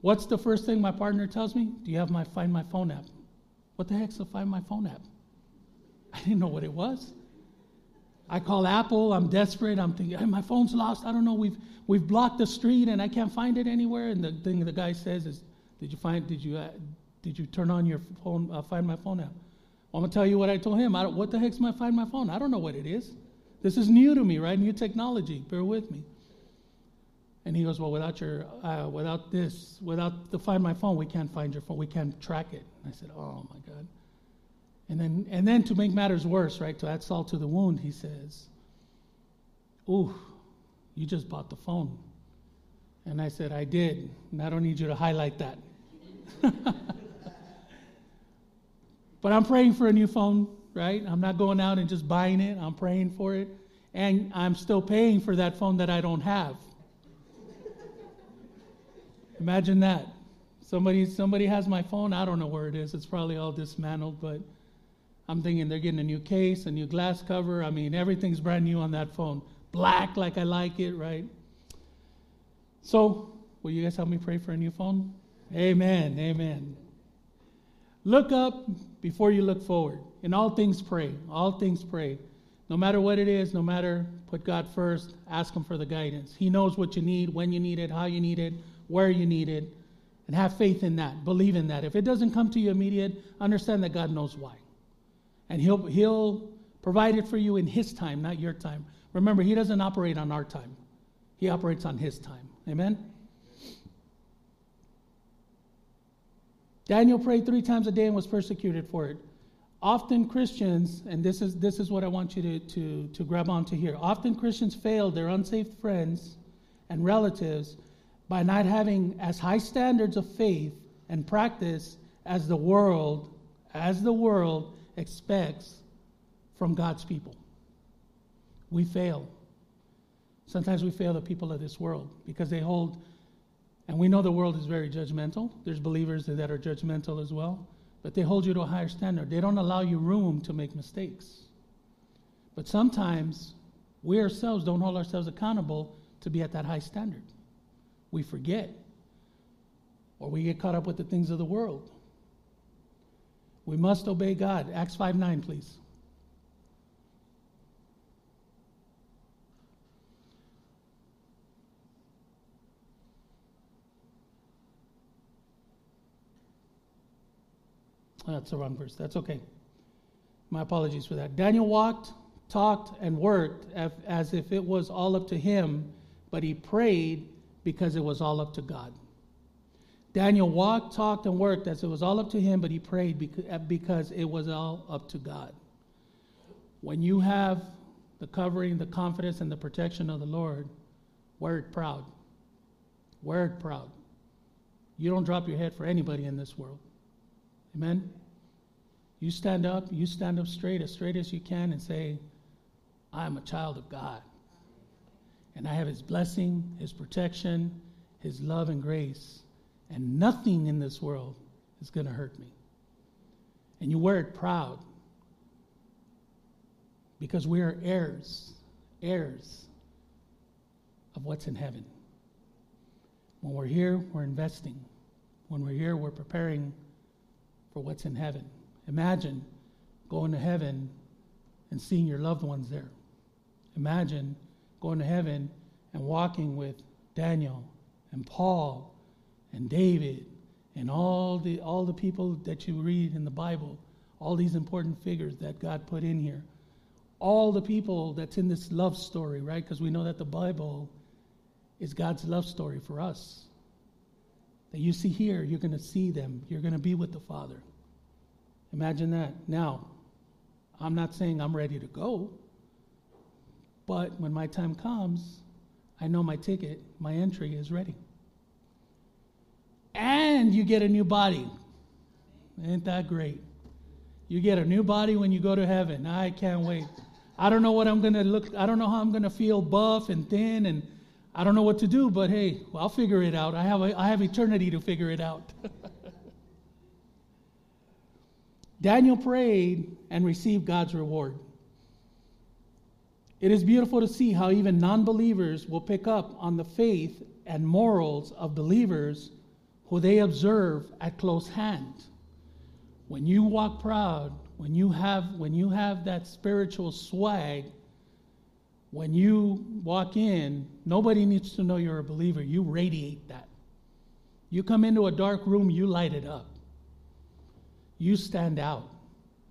What's the first thing my partner tells me? Do you have my Find My Phone app? What the heck's the Find My Phone app? I didn't know what it was. I call Apple. I'm desperate. I'm thinking, hey, my phone's lost. I don't know. We've we've blocked the street and I can't find it anywhere. And the thing the guy says is, did you find? Did you uh, did you turn on your phone? Uh, find my phone app. Well, I'm gonna tell you what I told him. I what the heck's my Find My Phone? I don't know what it is. This is new to me, right? New technology. Bear with me. And he goes, well, without your, uh, without this, without the find my phone, we can't find your phone. We can't track it. And I said, oh my God. And then, and then to make matters worse, right, to add salt to the wound, he says, ooh, you just bought the phone. And I said, I did. And I don't need you to highlight that. but I'm praying for a new phone, right? I'm not going out and just buying it. I'm praying for it. And I'm still paying for that phone that I don't have. Imagine that. Somebody, somebody has my phone. I don't know where it is. It's probably all dismantled, but I'm thinking they're getting a new case, a new glass cover. I mean, everything's brand new on that phone. Black, like I like it, right? So, will you guys help me pray for a new phone? Amen. Amen. Look up before you look forward. In all things, pray. All things, pray. No matter what it is, no matter, put God first. Ask Him for the guidance. He knows what you need, when you need it, how you need it where you need it, and have faith in that. Believe in that. If it doesn't come to you immediate, understand that God knows why. And He'll, he'll provide it for you in His time, not your time. Remember, He doesn't operate on our time, He operates on His time. Amen? Daniel prayed three times a day and was persecuted for it. Often Christians, and this is, this is what I want you to, to, to grab onto here. Often Christians fail their unsaved friends and relatives by not having as high standards of faith and practice as the world as the world expects from God's people. We fail. Sometimes we fail the people of this world because they hold and we know the world is very judgmental. There's believers that are judgmental as well, but they hold you to a higher standard. They don't allow you room to make mistakes. But sometimes we ourselves don't hold ourselves accountable to be at that high standard we forget or we get caught up with the things of the world. We must obey God. Acts 5 9, please. That's the wrong verse. That's okay. My apologies for that. Daniel walked, talked, and worked as if it was all up to him, but he prayed because it was all up to God. Daniel walked, talked, and worked as it was all up to him, but he prayed uh, because it was all up to God. When you have the covering, the confidence, and the protection of the Lord, it proud. It proud. You don't drop your head for anybody in this world. Amen? You stand up, you stand up straight, as straight as you can, and say, I'm a child of God. And I have His blessing, His protection, His love and grace. And nothing in this world is going to hurt me. And you wear it proud because we are heirs, heirs of what's in heaven. When we're here, we're investing. When we're here, we're preparing for what's in heaven. Imagine going to heaven and seeing your loved ones there. Imagine going to heaven and walking with Daniel and Paul and David and all the all the people that you read in the Bible, all these important figures that God put in here. All the people that's in this love story, right? Because we know that the Bible is God's love story for us. That you see here, you're going to see them. You're going to be with the Father. Imagine that. Now, I'm not saying I'm ready to go, but when my time comes, I know my ticket, my entry is ready. And you get a new body. Ain't that great? You get a new body when you go to heaven. I can't wait. I don't know what I'm going to look I don't know how I'm going to feel buff and thin and I don't know what to do, but hey, well, I'll figure it out. I have a, I have eternity to figure it out. Daniel prayed and received God's reward. It is beautiful to see how even non believers will pick up on the faith and morals of believers who they observe at close hand. When you walk proud, when you have, when you have that spiritual swag, when you walk in, nobody needs to know you're a believer. You radiate that. You come into a dark room, you light it up you stand out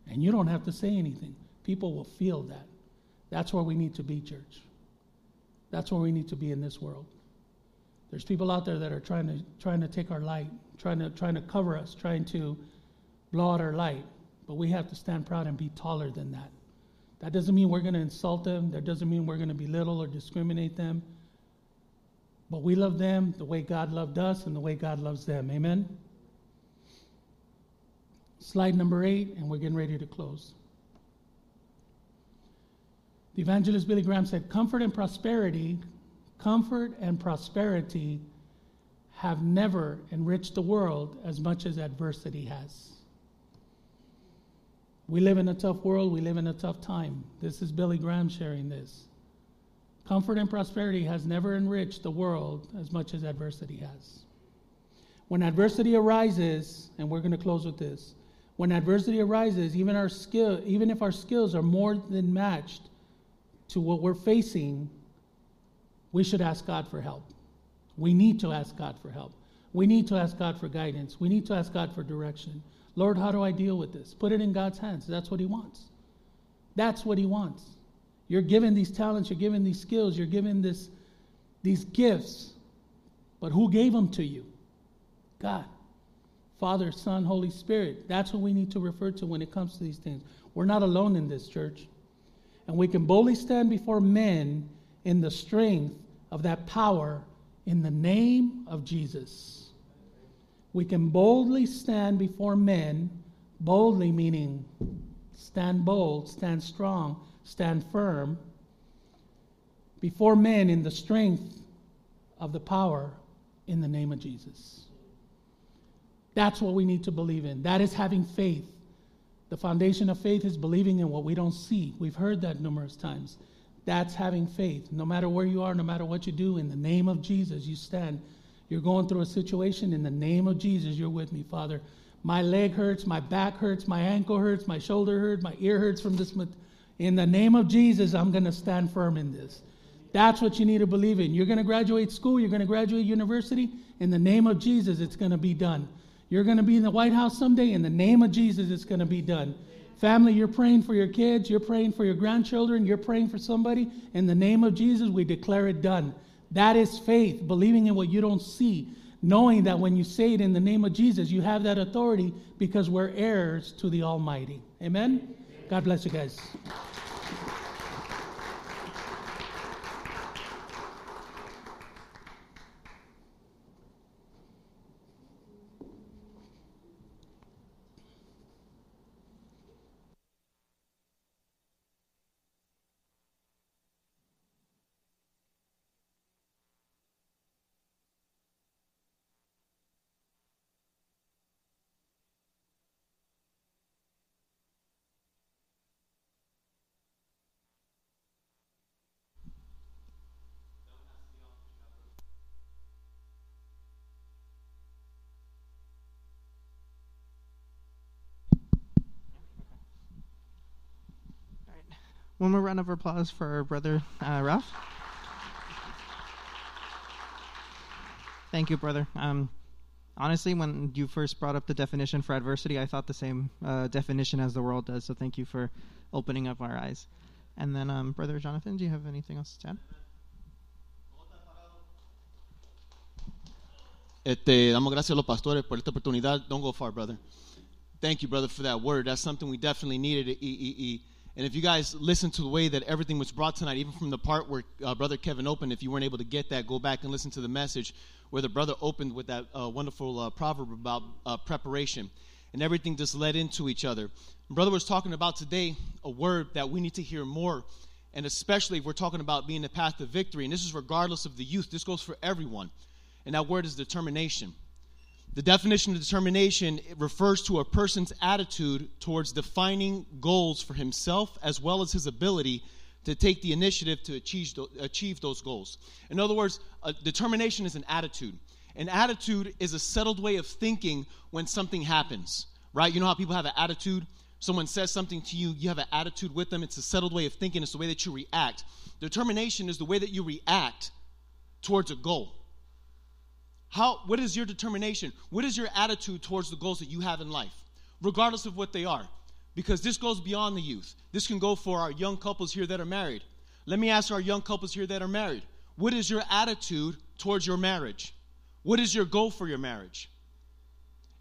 and you don't have to say anything. People will feel that. That's where we need to be, church. That's where we need to be in this world. There's people out there that are trying to trying to take our light, trying to trying to cover us, trying to blow out our light. But we have to stand proud and be taller than that. That doesn't mean we're going to insult them. That doesn't mean we're going to belittle or discriminate them. But we love them the way God loved us and the way God loves them. Amen. Slide number eight, and we're getting ready to close. The evangelist Billy Graham said, Comfort and prosperity, comfort and prosperity have never enriched the world as much as adversity has. We live in a tough world, we live in a tough time. This is Billy Graham sharing this. Comfort and prosperity has never enriched the world as much as adversity has. When adversity arises, and we're going to close with this, when adversity arises, even our skill, even if our skills are more than matched to what we're facing, we should ask God for help. We need to ask God for help. We need to ask God for guidance. We need to ask God for direction. Lord, how do I deal with this? Put it in God's hands. That's what He wants. That's what He wants. You're given these talents, you're given these skills, you're given this, these gifts. But who gave them to you? God. Father, Son, Holy Spirit. That's what we need to refer to when it comes to these things. We're not alone in this church. And we can boldly stand before men in the strength of that power in the name of Jesus. We can boldly stand before men, boldly meaning stand bold, stand strong, stand firm, before men in the strength of the power in the name of Jesus. That's what we need to believe in. That is having faith. The foundation of faith is believing in what we don't see. We've heard that numerous times. That's having faith. No matter where you are, no matter what you do, in the name of Jesus, you stand. You're going through a situation, in the name of Jesus, you're with me, Father. My leg hurts, my back hurts, my ankle hurts, my shoulder hurts, my ear hurts from this. In the name of Jesus, I'm going to stand firm in this. That's what you need to believe in. You're going to graduate school, you're going to graduate university. In the name of Jesus, it's going to be done. You're going to be in the White House someday. In the name of Jesus, it's going to be done. Family, you're praying for your kids, you're praying for your grandchildren, you're praying for somebody. In the name of Jesus, we declare it done. That is faith, believing in what you don't see, knowing that when you say it in the name of Jesus, you have that authority because we're heirs to the Almighty. Amen? God bless you guys. One more round of applause for our brother uh, Ralph. Thank you, brother. Um, honestly, when you first brought up the definition for adversity, I thought the same uh, definition as the world does. So thank you for opening up our eyes. And then, um, brother Jonathan, do you have anything else to add? Este, damos gracias a los pastores por esta oportunidad. Don't go far, brother. Thank you, brother, for that word. That's something we definitely needed. Y, y, y and if you guys listen to the way that everything was brought tonight, even from the part where uh, Brother Kevin opened, if you weren't able to get that, go back and listen to the message where the brother opened with that uh, wonderful uh, proverb about uh, preparation. And everything just led into each other. brother was talking about today a word that we need to hear more, and especially if we're talking about being the path to victory. And this is regardless of the youth, this goes for everyone. And that word is determination. The definition of determination refers to a person's attitude towards defining goals for himself as well as his ability to take the initiative to achieve, achieve those goals. In other words, determination is an attitude. An attitude is a settled way of thinking when something happens, right? You know how people have an attitude? Someone says something to you, you have an attitude with them. It's a settled way of thinking, it's the way that you react. Determination is the way that you react towards a goal. How, what is your determination? What is your attitude towards the goals that you have in life, regardless of what they are? Because this goes beyond the youth. This can go for our young couples here that are married. Let me ask our young couples here that are married what is your attitude towards your marriage? What is your goal for your marriage?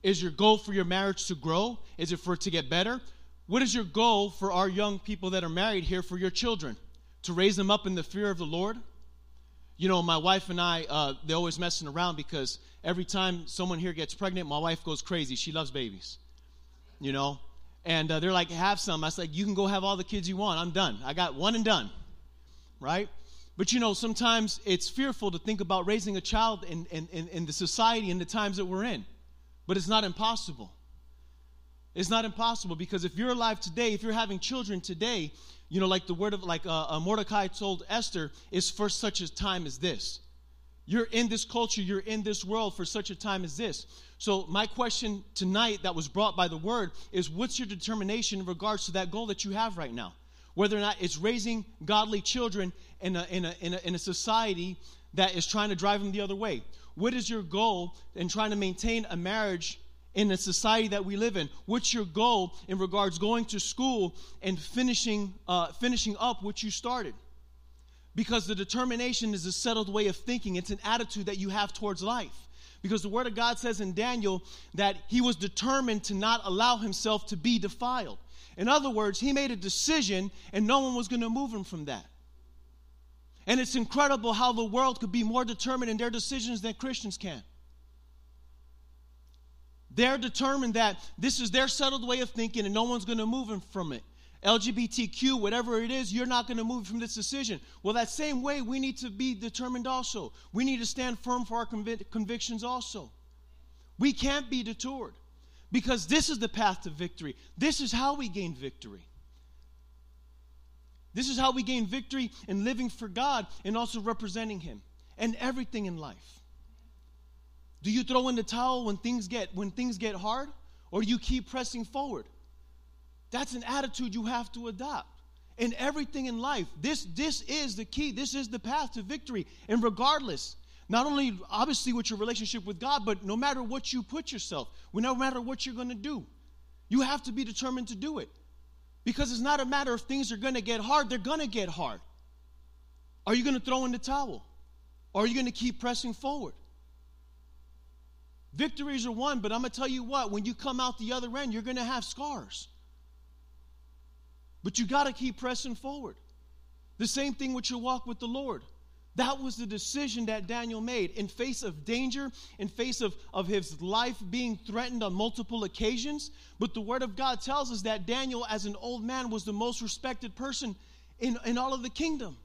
Is your goal for your marriage to grow? Is it for it to get better? What is your goal for our young people that are married here for your children? To raise them up in the fear of the Lord? You know, my wife and I, uh, they're always messing around because every time someone here gets pregnant, my wife goes crazy. She loves babies, you know? And uh, they're like, have some. I was like, you can go have all the kids you want. I'm done. I got one and done, right? But you know, sometimes it's fearful to think about raising a child in, in, in, in the society and the times that we're in. But it's not impossible. It's not impossible because if you're alive today, if you're having children today, you know, like the word of, like uh, uh, Mordecai told Esther, is for such a time as this. You're in this culture, you're in this world for such a time as this. So, my question tonight that was brought by the word is what's your determination in regards to that goal that you have right now? Whether or not it's raising godly children in a, in a, in a, in a society that is trying to drive them the other way. What is your goal in trying to maintain a marriage in the society that we live in? What's your goal in regards going to school and finishing uh, finishing up what you started? Because the determination is a settled way of thinking. It's an attitude that you have towards life. Because the Word of God says in Daniel that he was determined to not allow himself to be defiled. In other words, he made a decision and no one was going to move him from that. And it's incredible how the world could be more determined in their decisions than Christians can. They're determined that this is their settled way of thinking and no one's going to move them from it. LGBTQ, whatever it is, you're not going to move from this decision. Well, that same way, we need to be determined also. We need to stand firm for our convic- convictions also. We can't be detoured because this is the path to victory. This is how we gain victory. This is how we gain victory in living for God and also representing Him and everything in life. Do you throw in the towel when things get when things get hard or do you keep pressing forward? That's an attitude you have to adopt. In everything in life, this this is the key. This is the path to victory. And regardless, not only obviously with your relationship with God, but no matter what you put yourself, no matter what you're going to do, you have to be determined to do it. Because it's not a matter of things are going to get hard, they're going to get hard. Are you going to throw in the towel? Or are you going to keep pressing forward? Victories are won, but I'm going to tell you what, when you come out the other end, you're going to have scars. But you got to keep pressing forward. The same thing with your walk with the Lord. That was the decision that Daniel made. In face of danger, in face of, of his life being threatened on multiple occasions. But the Word of God tells us that Daniel, as an old man, was the most respected person in, in all of the kingdom.